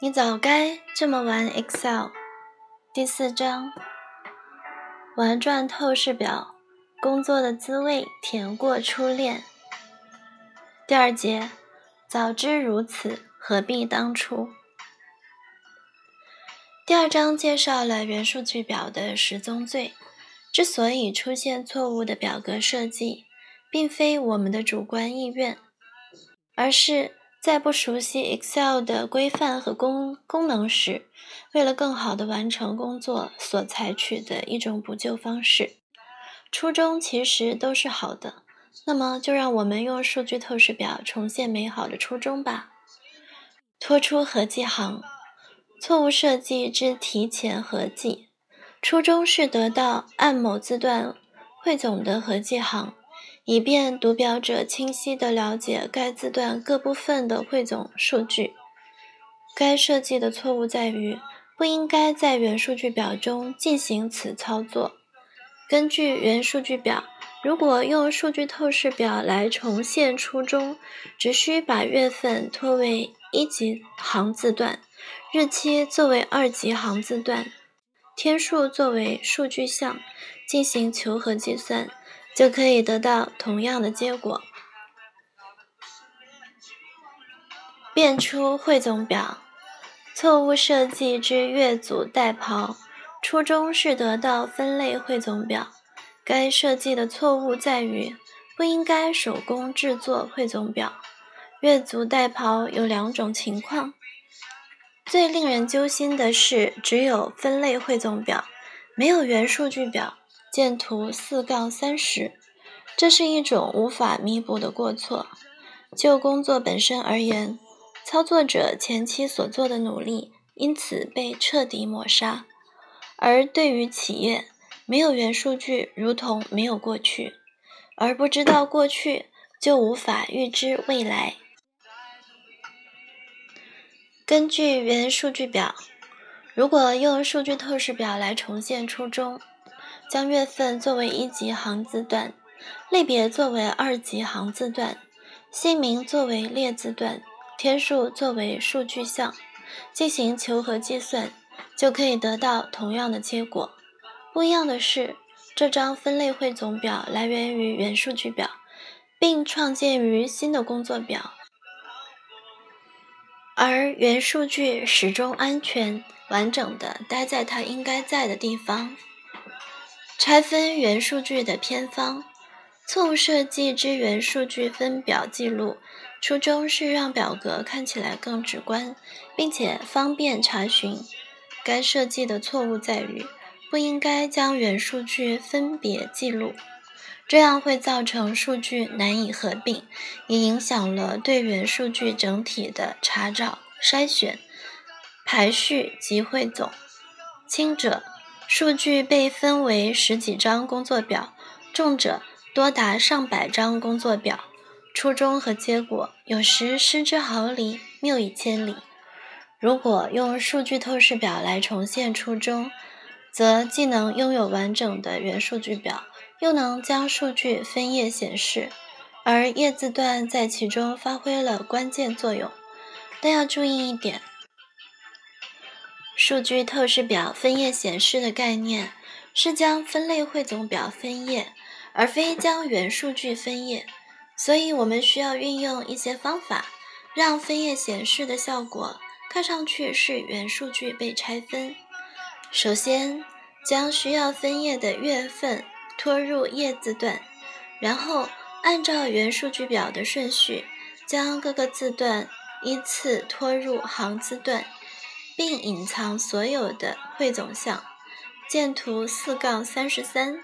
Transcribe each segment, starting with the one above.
你早该这么玩 Excel。第四章，玩转透视表，工作的滋味甜过初恋。第二节，早知如此，何必当初？第二章介绍了元数据表的十宗罪。之所以出现错误的表格设计，并非我们的主观意愿，而是。在不熟悉 Excel 的规范和功功能时，为了更好的完成工作所采取的一种补救方式，初衷其实都是好的。那么，就让我们用数据透视表重现美好的初衷吧。拖出合计行，错误设计之提前合计，初衷是得到按某字段汇总的合计行。以便读表者清晰地了解该字段各部分的汇总数据。该设计的错误在于不应该在原数据表中进行此操作。根据原数据表，如果用数据透视表来重现初衷，只需把月份拖为一级行字段，日期作为二级行字段，天数作为数据项，进行求和计算。就可以得到同样的结果。变出汇总表，错误设计之月组代庖，初衷是得到分类汇总表。该设计的错误在于不应该手工制作汇总表。月组代庖有两种情况，最令人揪心的是，只有分类汇总表，没有原数据表。见图四杠三十，这是一种无法弥补的过错。就工作本身而言，操作者前期所做的努力因此被彻底抹杀；而对于企业，没有原数据如同没有过去，而不知道过去就无法预知未来。根据原数据表，如果用数据透视表来重现初衷。将月份作为一级行字段，类别作为二级行字段，姓名作为列字段，天数作为数据项，进行求和计算，就可以得到同样的结果。不一样的是，这张分类汇总表来源于原数据表，并创建于新的工作表，而原数据始终安全完整的待在它应该在的地方。拆分原数据的偏方，错误设计之原数据分表记录，初衷是让表格看起来更直观，并且方便查询。该设计的错误在于不应该将原数据分别记录，这样会造成数据难以合并，也影响了对原数据整体的查找、筛选、排序及汇总。轻者。数据被分为十几张工作表，重者多达上百张工作表，初衷和结果有时失之毫厘，谬以千里。如果用数据透视表来重现初衷，则既能拥有完整的原数据表，又能将数据分页显示，而页字段在其中发挥了关键作用。但要注意一点。数据透视表分页显示的概念是将分类汇总表分页，而非将原数据分页。所以，我们需要运用一些方法，让分页显示的效果看上去是原数据被拆分。首先，将需要分页的月份拖入页字段，然后按照原数据表的顺序，将各个字段依次拖入行字段。并隐藏所有的汇总项，见图四杠三十三。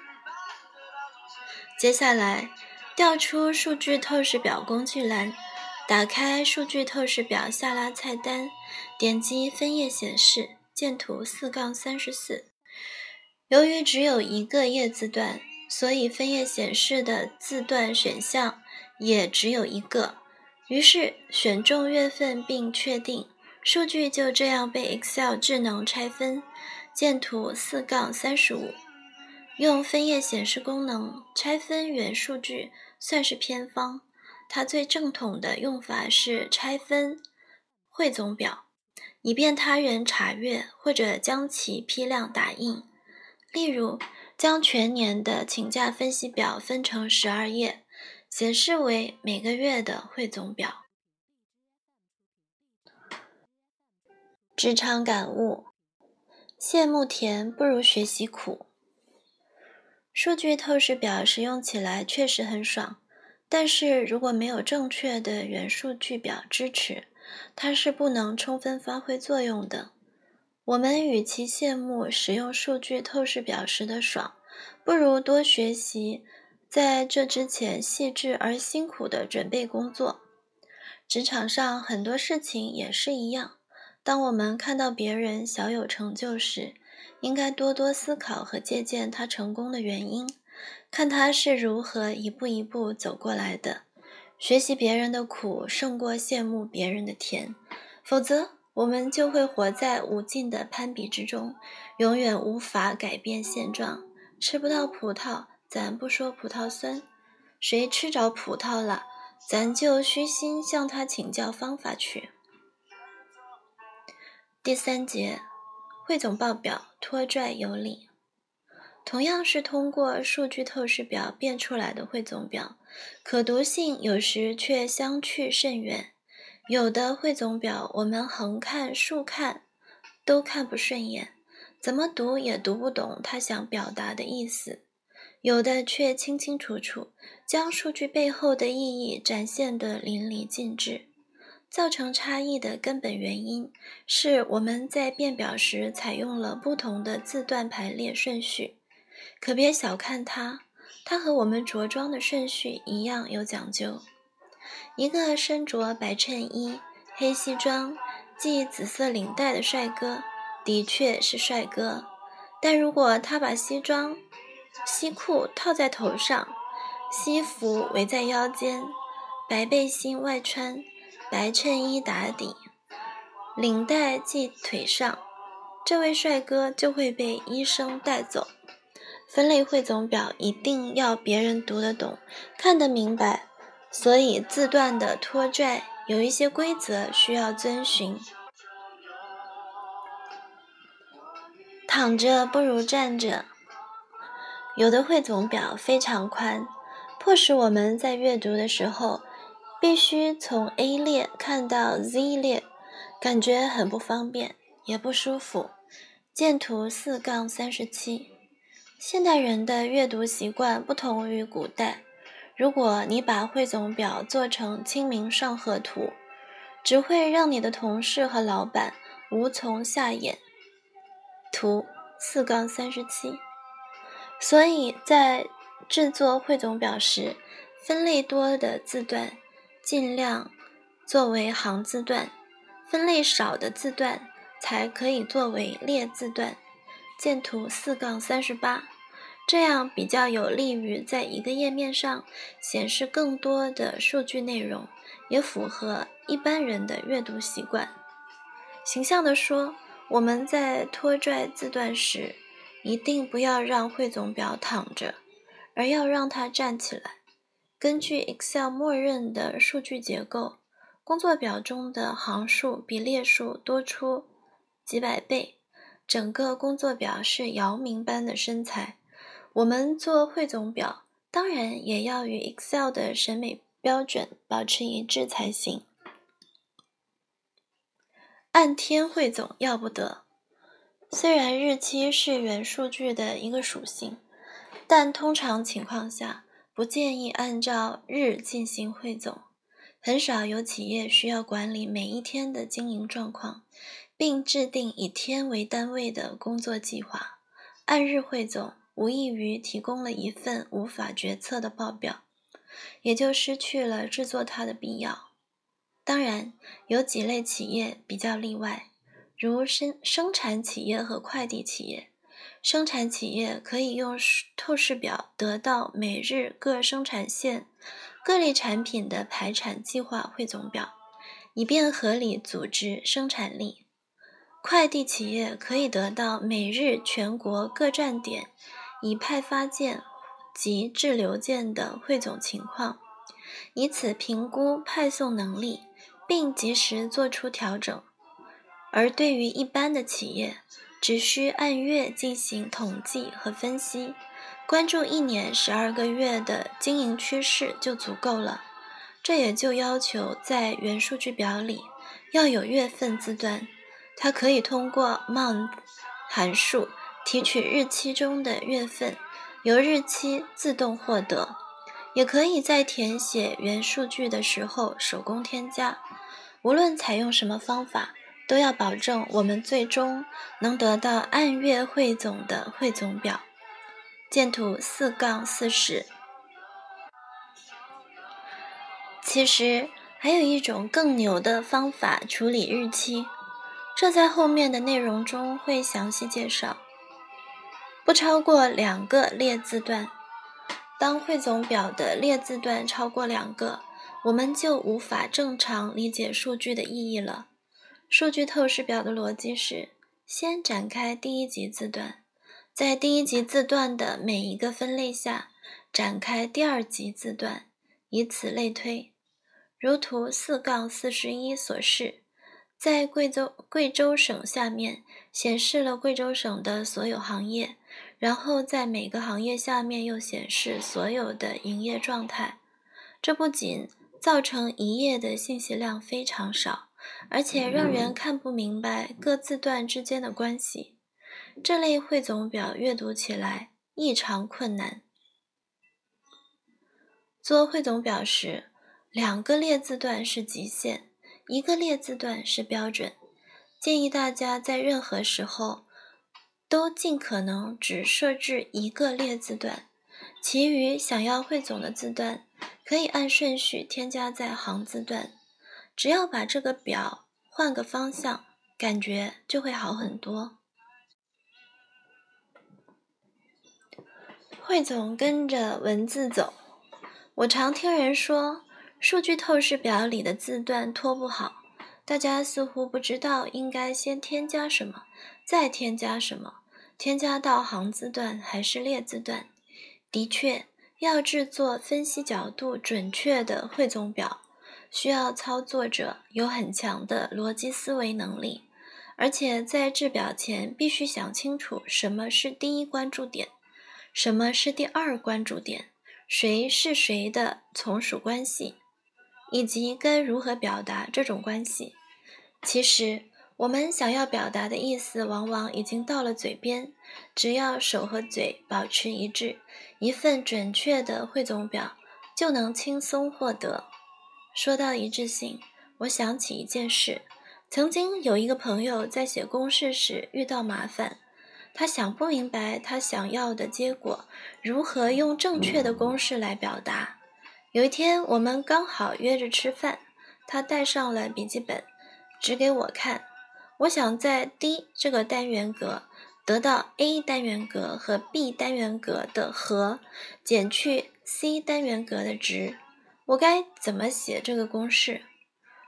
接下来，调出数据透视表工具栏，打开数据透视表下拉菜单，点击分页显示，见图四杠三十四。由于只有一个页字段，所以分页显示的字段选项也只有一个。于是选中月份并确定。数据就这样被 Excel 智能拆分，见图四杠三十五。用分页显示功能拆分原数据算是偏方，它最正统的用法是拆分汇总表，以便他人查阅或者将其批量打印。例如，将全年的请假分析表分成十二页，显示为每个月的汇总表。职场感悟：羡慕甜不如学习苦。数据透视表使用起来确实很爽，但是如果没有正确的元数据表支持，它是不能充分发挥作用的。我们与其羡慕使用数据透视表时的爽，不如多学习在这之前细致而辛苦的准备工作。职场上很多事情也是一样。当我们看到别人小有成就时，应该多多思考和借鉴他成功的原因，看他是如何一步一步走过来的。学习别人的苦胜过羡慕别人的甜，否则我们就会活在无尽的攀比之中，永远无法改变现状。吃不到葡萄，咱不说葡萄酸；谁吃着葡萄了，咱就虚心向他请教方法去。第三节，汇总报表拖拽有理。同样是通过数据透视表变出来的汇总表，可读性有时却相去甚远。有的汇总表我们横看竖看都看不顺眼，怎么读也读不懂他想表达的意思；有的却清清楚楚，将数据背后的意义展现得淋漓尽致。造成差异的根本原因是我们在变表时采用了不同的字段排列顺序。可别小看它，它和我们着装的顺序一样有讲究。一个身着白衬衣、黑西装、系紫色领带的帅哥，的确是帅哥。但如果他把西装、西裤套在头上，西服围在腰间，白背心外穿。白衬衣打底，领带系腿上，这位帅哥就会被医生带走。分类汇总表一定要别人读得懂、看得明白，所以字段的拖拽有一些规则需要遵循。躺着不如站着。有的汇总表非常宽，迫使我们在阅读的时候。必须从 A 列看到 Z 列，感觉很不方便，也不舒服。见图四杠三十七。现代人的阅读习惯不同于古代。如果你把汇总表做成《清明上河图》，只会让你的同事和老板无从下眼。图四杠三十七。所以在制作汇总表时，分类多的字段。尽量作为行字段，分类少的字段才可以作为列字段。见图四杠三十八，这样比较有利于在一个页面上显示更多的数据内容，也符合一般人的阅读习惯。形象地说，我们在拖拽字段时，一定不要让汇总表躺着，而要让它站起来。根据 Excel 默认的数据结构，工作表中的行数比列数多出几百倍，整个工作表是姚明般的身材。我们做汇总表，当然也要与 Excel 的审美标准保持一致才行。按天汇总要不得，虽然日期是原数据的一个属性，但通常情况下。不建议按照日进行汇总，很少有企业需要管理每一天的经营状况，并制定以天为单位的工作计划。按日汇总，无异于提供了一份无法决策的报表，也就失去了制作它的必要。当然，有几类企业比较例外，如生生产企业和快递企业。生产企业可以用透视表得到每日各生产线各类产品的排产计划汇总表，以便合理组织生产力。快递企业可以得到每日全国各站点已派发件及滞留件的汇总情况，以此评估派送能力，并及时做出调整。而对于一般的企业，只需按月进行统计和分析，关注一年十二个月的经营趋势就足够了。这也就要求在原数据表里要有月份字段，它可以通过 month 函数提取日期中的月份，由日期自动获得，也可以在填写原数据的时候手工添加。无论采用什么方法。都要保证我们最终能得到按月汇总的汇总表。见图四杠四十。其实还有一种更牛的方法处理日期，这在后面的内容中会详细介绍。不超过两个列字段，当汇总表的列字段超过两个，我们就无法正常理解数据的意义了。数据透视表的逻辑是：先展开第一级字段，在第一级字段的每一个分类下展开第二级字段，以此类推。如图四杠四十一所示，在贵州贵州省下面显示了贵州省的所有行业，然后在每个行业下面又显示所有的营业状态。这不仅造成一页的信息量非常少。而且让人看不明白各字段之间的关系，这类汇总表阅读起来异常困难。做汇总表时，两个列字段是极限，一个列字段是标准。建议大家在任何时候都尽可能只设置一个列字段，其余想要汇总的字段可以按顺序添加在行字段。只要把这个表换个方向，感觉就会好很多。汇总跟着文字走。我常听人说，数据透视表里的字段拖不好，大家似乎不知道应该先添加什么，再添加什么，添加到行字段还是列字段。的确，要制作分析角度准确的汇总表。需要操作者有很强的逻辑思维能力，而且在制表前必须想清楚什么是第一关注点，什么是第二关注点，谁是谁的从属关系，以及该如何表达这种关系。其实，我们想要表达的意思往往已经到了嘴边，只要手和嘴保持一致，一份准确的汇总表就能轻松获得。说到一致性，我想起一件事：曾经有一个朋友在写公式时遇到麻烦，他想不明白他想要的结果如何用正确的公式来表达。有一天，我们刚好约着吃饭，他带上了笔记本，指给我看。我想在 D 这个单元格得到 A 单元格和 B 单元格的和，减去 C 单元格的值。我该怎么写这个公式？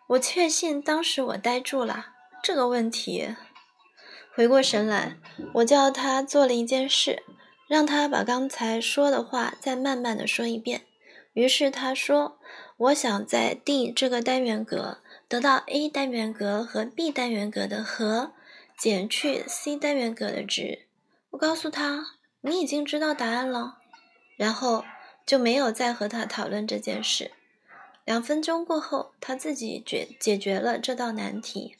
我确信当时我呆住了。这个问题，回过神来，我叫他做了一件事，让他把刚才说的话再慢慢的说一遍。于是他说：“我想在 D 这个单元格得到 A 单元格和 B 单元格的和，减去 C 单元格的值。”我告诉他：“你已经知道答案了。”然后。就没有再和他讨论这件事。两分钟过后，他自己解解决了这道难题。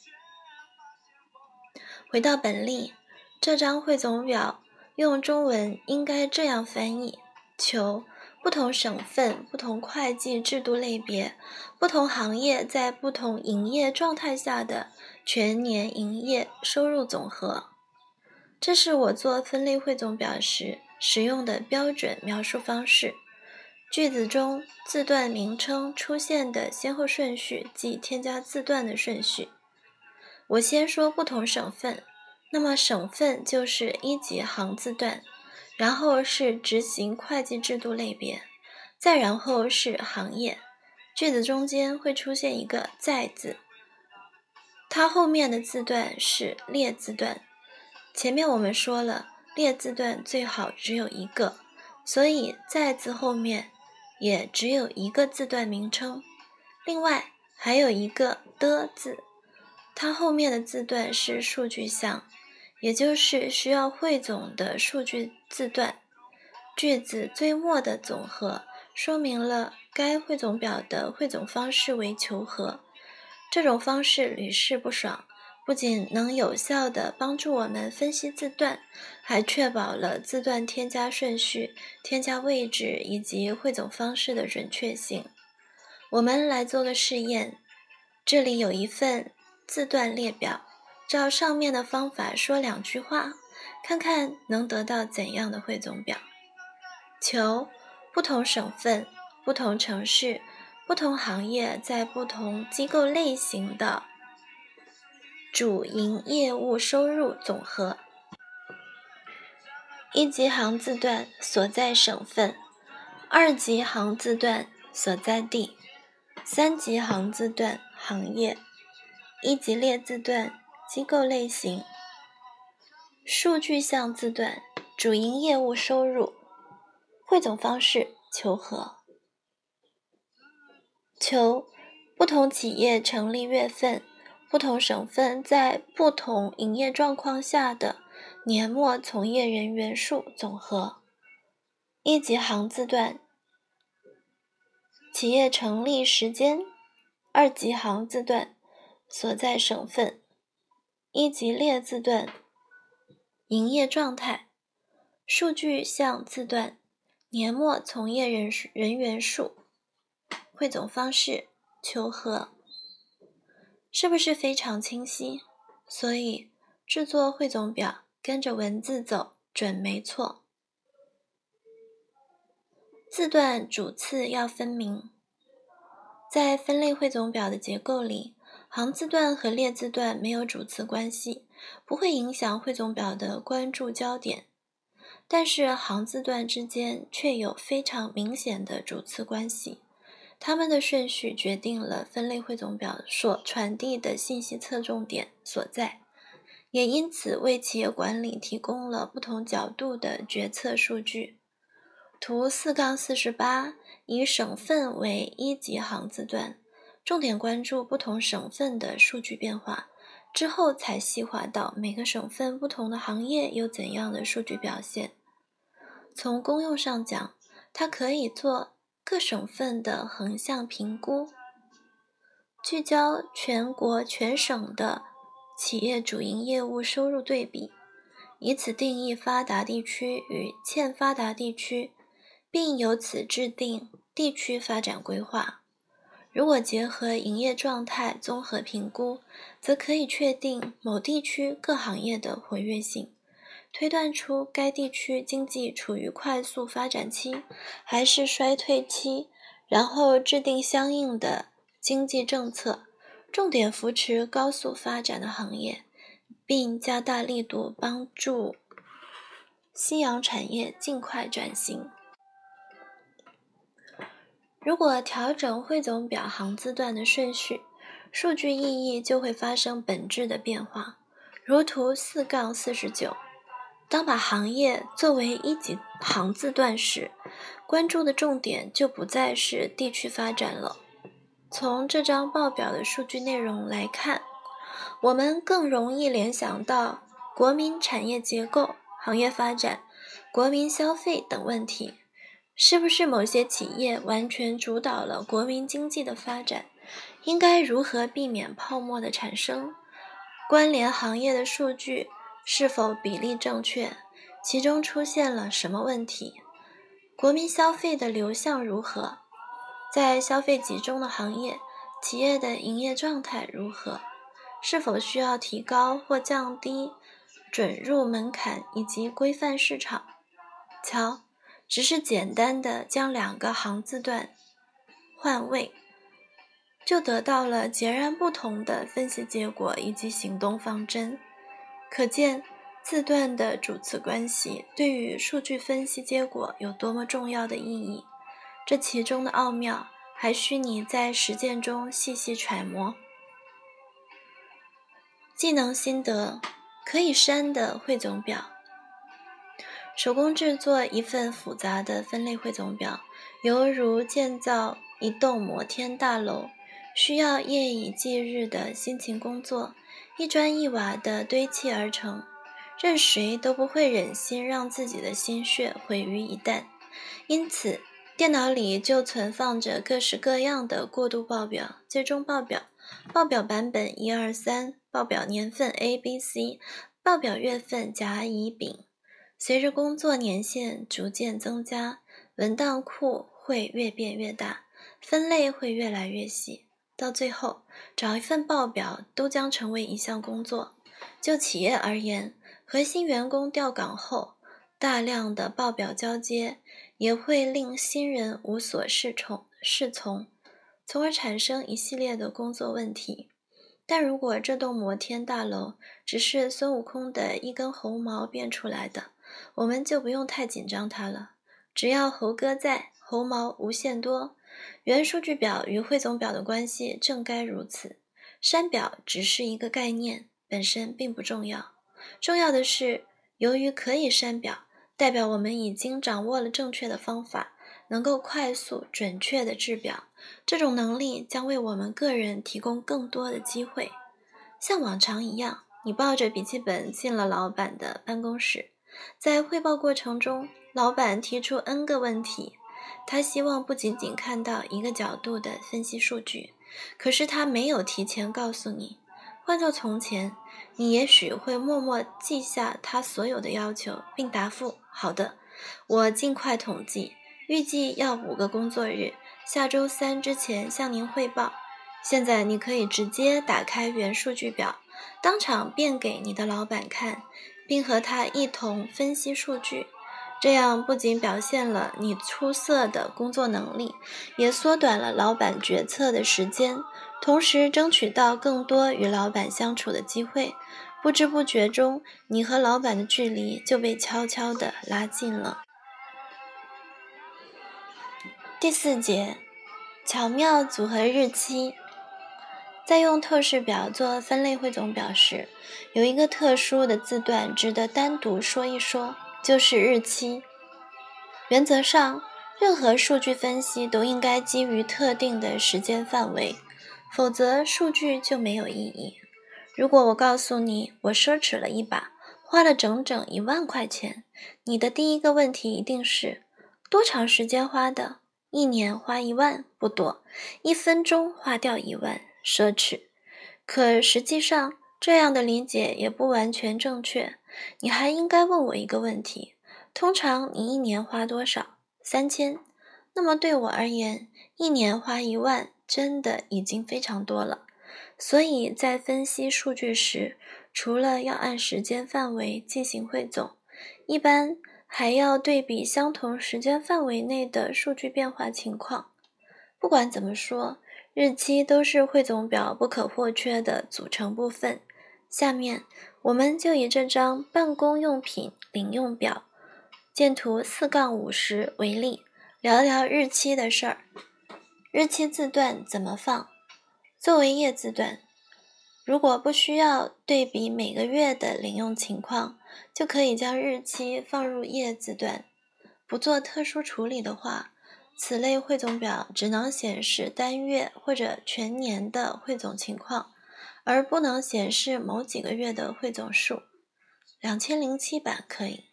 回到本例，这张汇总表用中文应该这样翻译：求不同省份、不同会计制度类别、不同行业在不同营业状态下的全年营业收入总和。这是我做分类汇总表时使用的标准描述方式。句子中字段名称出现的先后顺序，即添加字段的顺序。我先说不同省份，那么省份就是一级行字段，然后是执行会计制度类别，再然后是行业。句子中间会出现一个在字，它后面的字段是列字段。前面我们说了，列字段最好只有一个，所以在字后面。也只有一个字段名称，另外还有一个的字，它后面的字段是数据项，也就是需要汇总的数据字段。句子最末的总和说明了该汇总表的汇总方式为求和。这种方式屡试不爽，不仅能有效地帮助我们分析字段，还确保了字段添加顺序、添加位置以及汇总方式的准确性。我们来做个试验，这里有一份字段列表，照上面的方法说两句话，看看能得到怎样的汇总表。求不同省份、不同城市。不同行业在不同机构类型的主营业务收入总和。一级行字段所在省份，二级行字段所在地，三级行字段行业，一级列字段机构类型。数据项字段主营业务收入，汇总方式求和。求不同企业成立月份、不同省份在不同营业状况下的年末从业人员数总和。一级行字段企业成立时间，二级行字段所在省份，一级列字段营业状态。数据项字段年末从业人人员数。汇总方式求和，是不是非常清晰？所以制作汇总表跟着文字走准没错。字段主次要分明，在分类汇总表的结构里，行字段和列字段没有主次关系，不会影响汇总表的关注焦点。但是行字段之间却有非常明显的主次关系。它们的顺序决定了分类汇总表所传递的信息侧重点所在，也因此为企业管理提供了不同角度的决策数据。图四杠四十八以省份为一级行字段，重点关注不同省份的数据变化，之后才细化到每个省份不同的行业有怎样的数据表现。从功用上讲，它可以做。各省份的横向评估，聚焦全国全省的企业主营业务收入对比，以此定义发达地区与欠发达地区，并由此制定地区发展规划。如果结合营业状态综合评估，则可以确定某地区各行业的活跃性。推断出该地区经济处于快速发展期还是衰退期，然后制定相应的经济政策，重点扶持高速发展的行业，并加大力度帮助夕阳产业尽快转型。如果调整汇总表行字段的顺序，数据意义就会发生本质的变化，如图四杠四十九。当把行业作为一级行字段时，关注的重点就不再是地区发展了。从这张报表的数据内容来看，我们更容易联想到国民产业结构、行业发展、国民消费等问题。是不是某些企业完全主导了国民经济的发展？应该如何避免泡沫的产生？关联行业的数据。是否比例正确？其中出现了什么问题？国民消费的流向如何？在消费集中的行业，企业的营业状态如何？是否需要提高或降低准入门槛以及规范市场？瞧，只是简单的将两个行字段换位，就得到了截然不同的分析结果以及行动方针。可见字段的主次关系对于数据分析结果有多么重要的意义，这其中的奥妙还需你在实践中细细揣摩。技能心得：可以删的汇总表。手工制作一份复杂的分类汇总表，犹如建造一栋摩天大楼，需要夜以继日的辛勤工作。一砖一瓦的堆砌而成，任谁都不会忍心让自己的心血毁于一旦。因此，电脑里就存放着各式各样的过渡报表、最终报表、报表版本一二三、报表年份 A、B、C、报表月份甲、乙、丙。随着工作年限逐渐增加，文档库会越变越大，分类会越来越细，到最后，找一份报表都将成为一项工作。就企业而言，核心员工调岗后，大量的报表交接也会令新人无所适从，适从，从而产生一系列的工作问题。但如果这栋摩天大楼只是孙悟空的一根猴毛变出来的，我们就不用太紧张它了，只要猴哥在，猴毛无限多。原数据表与汇总表的关系正该如此。删表只是一个概念，本身并不重要。重要的是，由于可以删表，代表我们已经掌握了正确的方法，能够快速准确的制表。这种能力将为我们个人提供更多的机会。像往常一样，你抱着笔记本进了老板的办公室。在汇报过程中，老板提出 N 个问题，他希望不仅仅看到一个角度的分析数据，可是他没有提前告诉你。换做从前，你也许会默默记下他所有的要求，并答复：“好的，我尽快统计，预计要五个工作日，下周三之前向您汇报。”现在你可以直接打开原数据表，当场变给你的老板看。并和他一同分析数据，这样不仅表现了你出色的工作能力，也缩短了老板决策的时间，同时争取到更多与老板相处的机会。不知不觉中，你和老板的距离就被悄悄地拉近了。第四节，巧妙组合日期。在用透视表做分类汇总表时，有一个特殊的字段值得单独说一说，就是日期。原则上，任何数据分析都应该基于特定的时间范围，否则数据就没有意义。如果我告诉你我奢侈了一把，花了整整一万块钱，你的第一个问题一定是：多长时间花的？一年花一万不多，一分钟花掉一万。奢侈，可实际上这样的理解也不完全正确。你还应该问我一个问题：通常你一年花多少？三千。那么对我而言，一年花一万真的已经非常多了。所以在分析数据时，除了要按时间范围进行汇总，一般还要对比相同时间范围内的数据变化情况。不管怎么说。日期都是汇总表不可或缺的组成部分。下面，我们就以这张办公用品领用表见图四杠五十为例，聊聊日期的事儿。日期字段怎么放？作为页字段，如果不需要对比每个月的领用情况，就可以将日期放入页字段。不做特殊处理的话。此类汇总表只能显示单月或者全年的汇总情况，而不能显示某几个月的汇总数。两千零七版可以。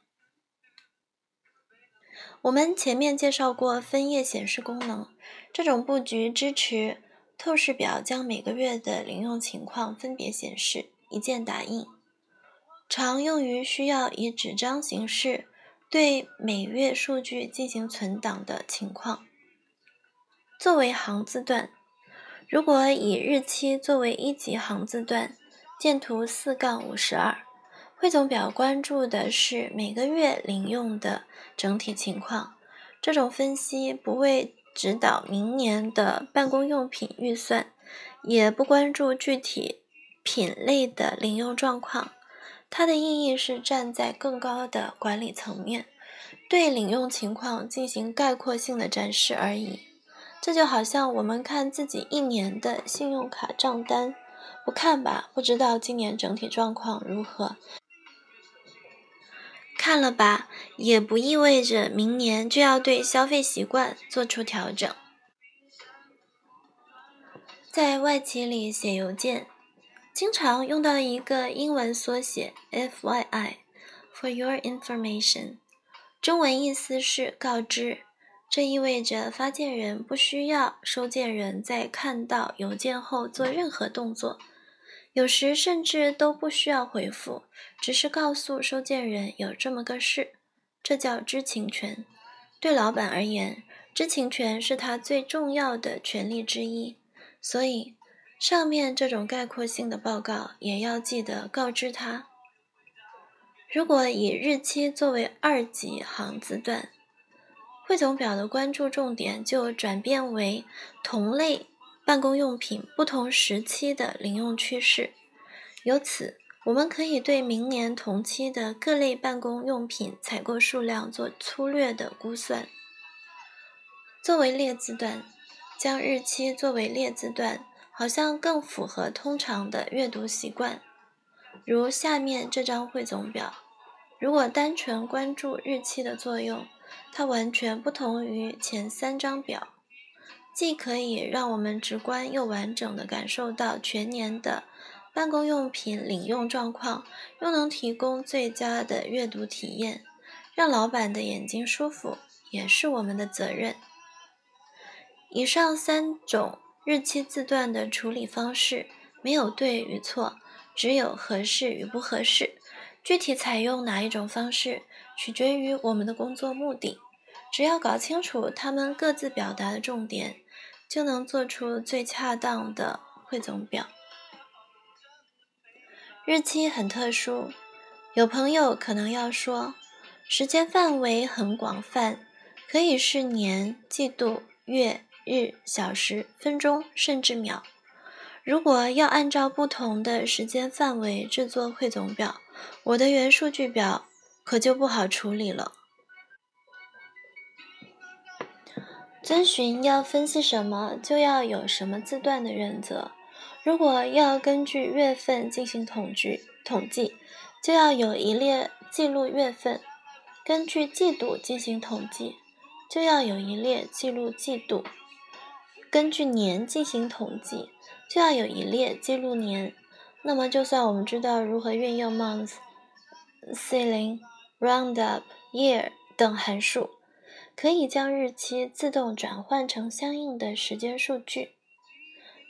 我们前面介绍过分页显示功能，这种布局支持透视表将每个月的领用情况分别显示，一键打印，常用于需要以纸张形式。对每月数据进行存档的情况，作为行字段，如果以日期作为一级行字段，见图四杠五十二，汇总表关注的是每个月领用的整体情况。这种分析不为指导明年的办公用品预算，也不关注具体品类的领用状况。它的意义是站在更高的管理层面，对领用情况进行概括性的展示而已。这就好像我们看自己一年的信用卡账单，不看吧，不知道今年整体状况如何；看了吧，也不意味着明年就要对消费习惯做出调整。在外企里写邮件。经常用到一个英文缩写 FYI，For Your Information，中文意思是告知。这意味着发件人不需要收件人在看到邮件后做任何动作，有时甚至都不需要回复，只是告诉收件人有这么个事。这叫知情权。对老板而言，知情权是他最重要的权利之一。所以，上面这种概括性的报告也要记得告知他。如果以日期作为二级行字段。汇总表的关注重点就转变为同类办公用品不同时期的领用趋势，由此我们可以对明年同期的各类办公用品采购数量做粗略的估算。作为列字段，将日期作为列字段，好像更符合通常的阅读习惯。如下面这张汇总表，如果单纯关注日期的作用。它完全不同于前三张表，既可以让我们直观又完整地感受到全年的办公用品领用状况，又能提供最佳的阅读体验，让老板的眼睛舒服，也是我们的责任。以上三种日期字段的处理方式没有对与错，只有合适与不合适。具体采用哪一种方式，取决于我们的工作目的。只要搞清楚他们各自表达的重点，就能做出最恰当的汇总表。日期很特殊，有朋友可能要说，时间范围很广泛，可以是年、季度、月、日、小时、分钟，甚至秒。如果要按照不同的时间范围制作汇总表，我的原数据表可就不好处理了。遵循要分析什么就要有什么字段的原则。如果要根据月份进行统计，统计就要有一列记录月份；根据季度进行统计，就要有一列记录季度；根据年进行统计，就要有一列记录年。那么，就算我们知道如何运用 month、ceiling、roundup、year 等函数，可以将日期自动转换成相应的时间数据。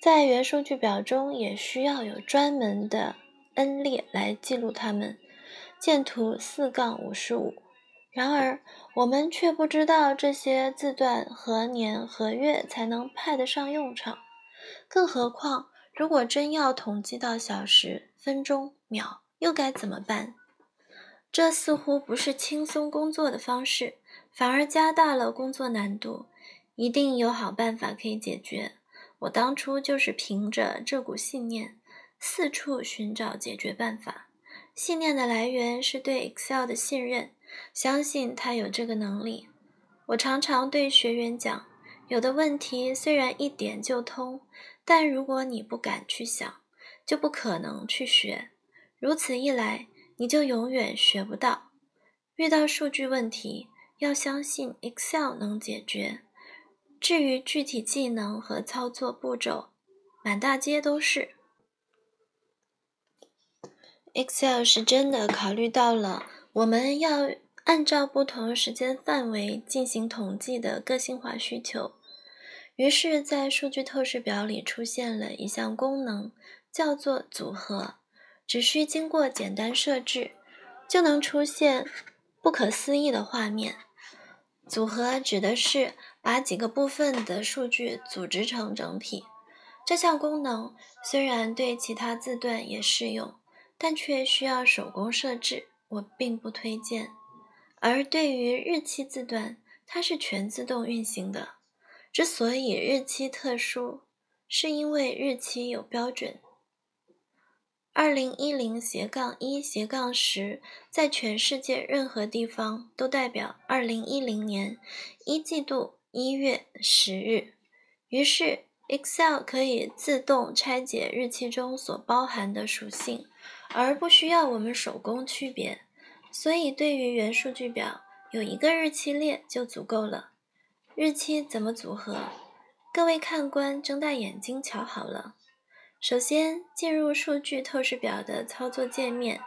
在原数据表中，也需要有专门的 n 列来记录它们。见图四杠五十五。然而，我们却不知道这些字段何年何月才能派得上用场，更何况。如果真要统计到小时、分钟、秒，又该怎么办？这似乎不是轻松工作的方式，反而加大了工作难度。一定有好办法可以解决。我当初就是凭着这股信念，四处寻找解决办法。信念的来源是对 Excel 的信任，相信他有这个能力。我常常对学员讲，有的问题虽然一点就通。但如果你不敢去想，就不可能去学。如此一来，你就永远学不到。遇到数据问题，要相信 Excel 能解决。至于具体技能和操作步骤，满大街都是。Excel 是真的考虑到了我们要按照不同时间范围进行统计的个性化需求。于是，在数据透视表里出现了一项功能，叫做组合。只需经过简单设置，就能出现不可思议的画面。组合指的是把几个部分的数据组织成整体。这项功能虽然对其他字段也适用，但却需要手工设置，我并不推荐。而对于日期字段，它是全自动运行的。之所以日期特殊，是因为日期有标准。二零一零斜杠一斜杠十，在全世界任何地方都代表二零一零年一季度一月十日。于是，Excel 可以自动拆解日期中所包含的属性，而不需要我们手工区别。所以，对于原数据表，有一个日期列就足够了。日期怎么组合？各位看官睁大眼睛瞧好了。首先，进入数据透视表的操作界面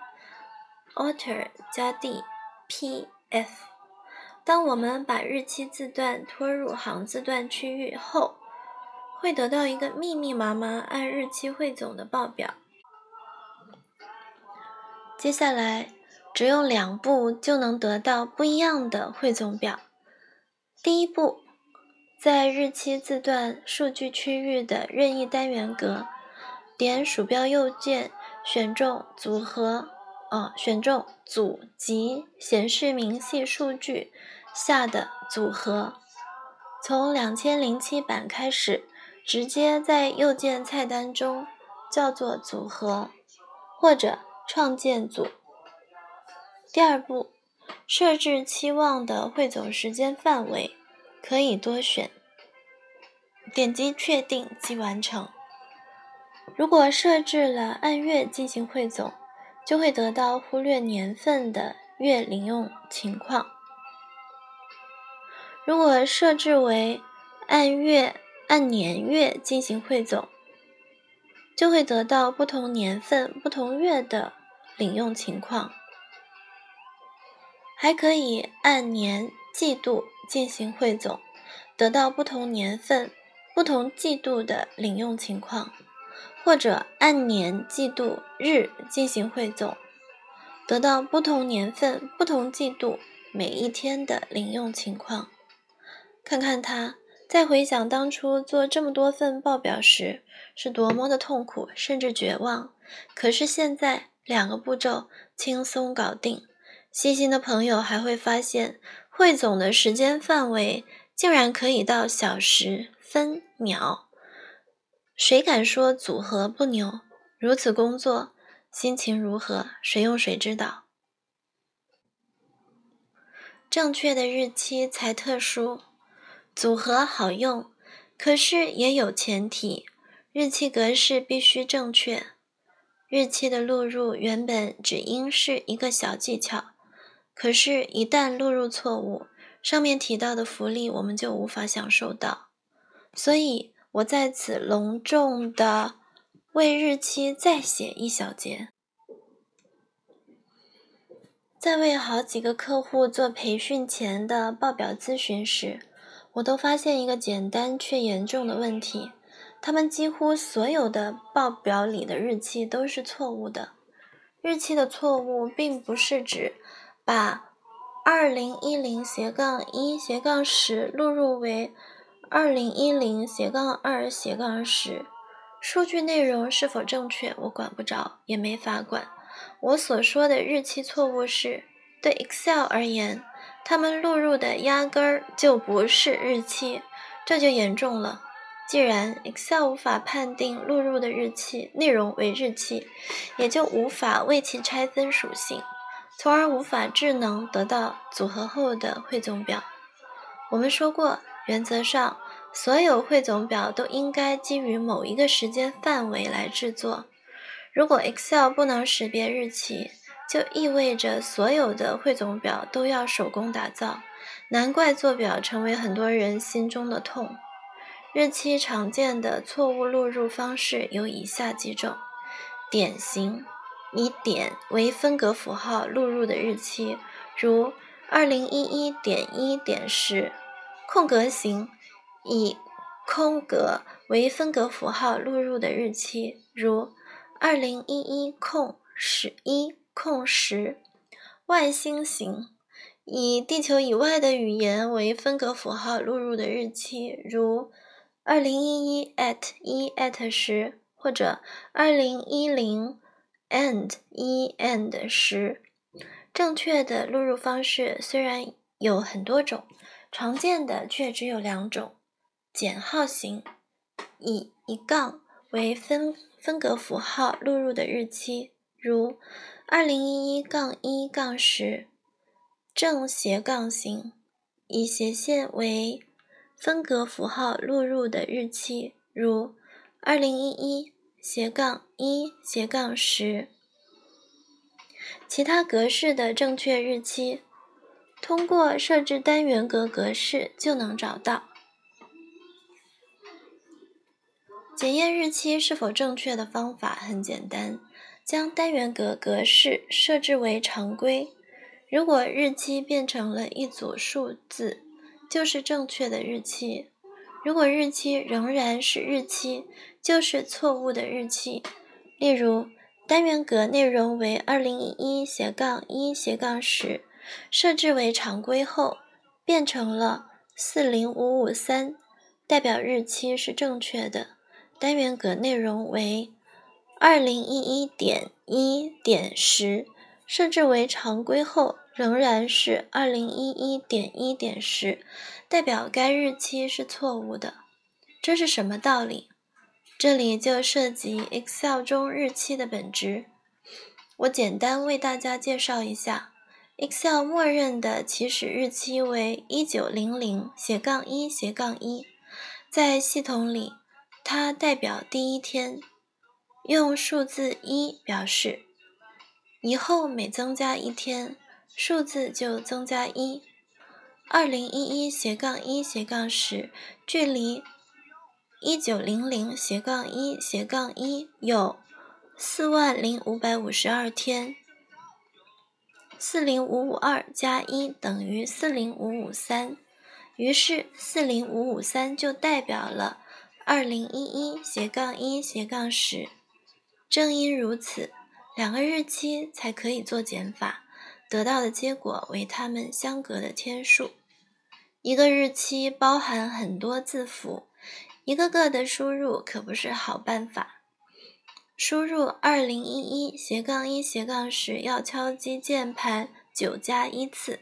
，Alt 加 D，P，F。当我们把日期字段拖入行字段区域后，会得到一个密密麻麻按日期汇总的报表。接下来，只用两步就能得到不一样的汇总表。第一步，在日期字段数据区域的任意单元格。点鼠标右键，选中组合，哦，选中组及显示明细数据下的组合。从两千零七版开始，直接在右键菜单中叫做组合，或者创建组。第二步，设置期望的汇总时间范围，可以多选。点击确定即完成。如果设置了按月进行汇总，就会得到忽略年份的月领用情况。如果设置为按月、按年月进行汇总，就会得到不同年份、不同月的领用情况。还可以按年、季度进行汇总，得到不同年份、不同季度的领用情况。或者按年、季度、日进行汇总，得到不同年份、不同季度每一天的领用情况。看看他，在回想当初做这么多份报表时是多么的痛苦，甚至绝望。可是现在两个步骤轻松搞定。细心的朋友还会发现，汇总的时间范围竟然可以到小时、分、秒。谁敢说组合不牛？如此工作，心情如何？谁用谁知道。正确的日期才特殊，组合好用，可是也有前提：日期格式必须正确。日期的录入原本只应是一个小技巧，可是，一旦录入错误，上面提到的福利我们就无法享受到。所以。我在此隆重的为日期再写一小节。在为好几个客户做培训前的报表咨询时，我都发现一个简单却严重的问题：他们几乎所有的报表里的日期都是错误的。日期的错误并不是指把二零一零斜杠一斜杠十录入为。二零一零斜杠二斜杠十，数据内容是否正确，我管不着，也没法管。我所说的日期错误是，对 Excel 而言，他们录入的压根儿就不是日期，这就严重了。既然 Excel 无法判定录入的日期内容为日期，也就无法为其拆分属性，从而无法智能得到组合后的汇总表。我们说过。原则上，所有汇总表都应该基于某一个时间范围来制作。如果 Excel 不能识别日期，就意味着所有的汇总表都要手工打造。难怪做表成为很多人心中的痛。日期常见的错误录入方式有以下几种：典型，以点为分隔符号录入的日期，如二零一一点一点十。空格型，以空格为分隔符号录入的日期，如二零一一空十一空十。外星型，以地球以外的语言为分隔符号录入的日期，如二零一一 at 一 at 十，或者二零一零 and 一 and 十。正确的录入方式虽然有很多种。常见的却只有两种：减号型，以一杠为分分隔符号录入的日期，如二零一一杠一杠十；正斜杠型，以斜线为分隔符号录入的日期，如二零一一斜杠一斜杠十。其他格式的正确日期。通过设置单元格格式就能找到。检验日期是否正确的方法很简单，将单元格格式设置为常规。如果日期变成了一组数字，就是正确的日期；如果日期仍然是日期，就是错误的日期。例如，单元格内容为二零一一斜杠一斜杠十，设置为常规后，变成了四零五五三，代表日期是正确的。单元格内容为二零一一点一点十，设置为常规后仍然是二零一一点一点十，代表该日期是错误的。这是什么道理？这里就涉及 Excel 中日期的本质。我简单为大家介绍一下，Excel 默认的起始日期为一九零零斜杠一斜杠一，在系统里。它代表第一天，用数字一表示。以后每增加一天，数字就增加一。二零一一斜杠一斜杠十，距离一九零零斜杠一斜杠一有四万零五百五十二天。四零五五二加一等于四零五五三，于是四零五五三就代表了。二零一一斜杠一斜杠十，正因如此，两个日期才可以做减法，得到的结果为它们相隔的天数。一个日期包含很多字符，一个个的输入可不是好办法。输入二零一一斜杠一斜杠十要敲击键盘九加一次。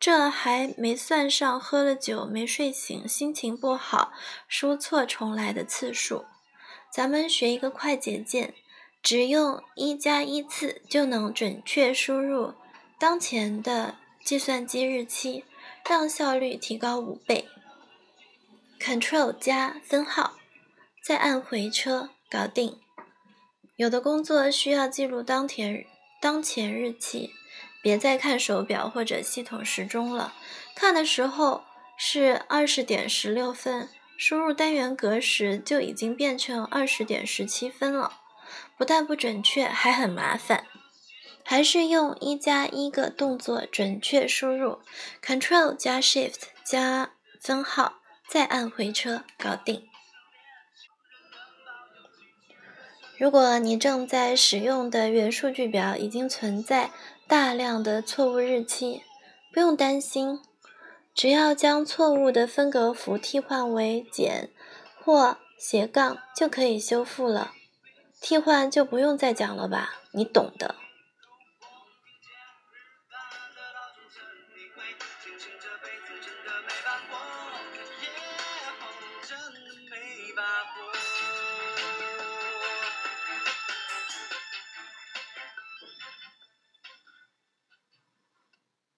这还没算上喝了酒没睡醒、心情不好、输错重来的次数。咱们学一个快捷键，只用一加一次就能准确输入当前的计算机日期，让效率提高五倍。Ctrl 加分号，再按回车，搞定。有的工作需要记录当前当前日期。别再看手表或者系统时钟了，看的时候是二十点十六分，输入单元格时就已经变成二十点十七分了，不但不准确，还很麻烦。还是用一加一个动作准确输入，Control 加 Shift 加分号，再按回车，搞定。如果你正在使用的元数据表已经存在。大量的错误日期，不用担心，只要将错误的分隔符替换为减或斜杠就可以修复了。替换就不用再讲了吧，你懂的。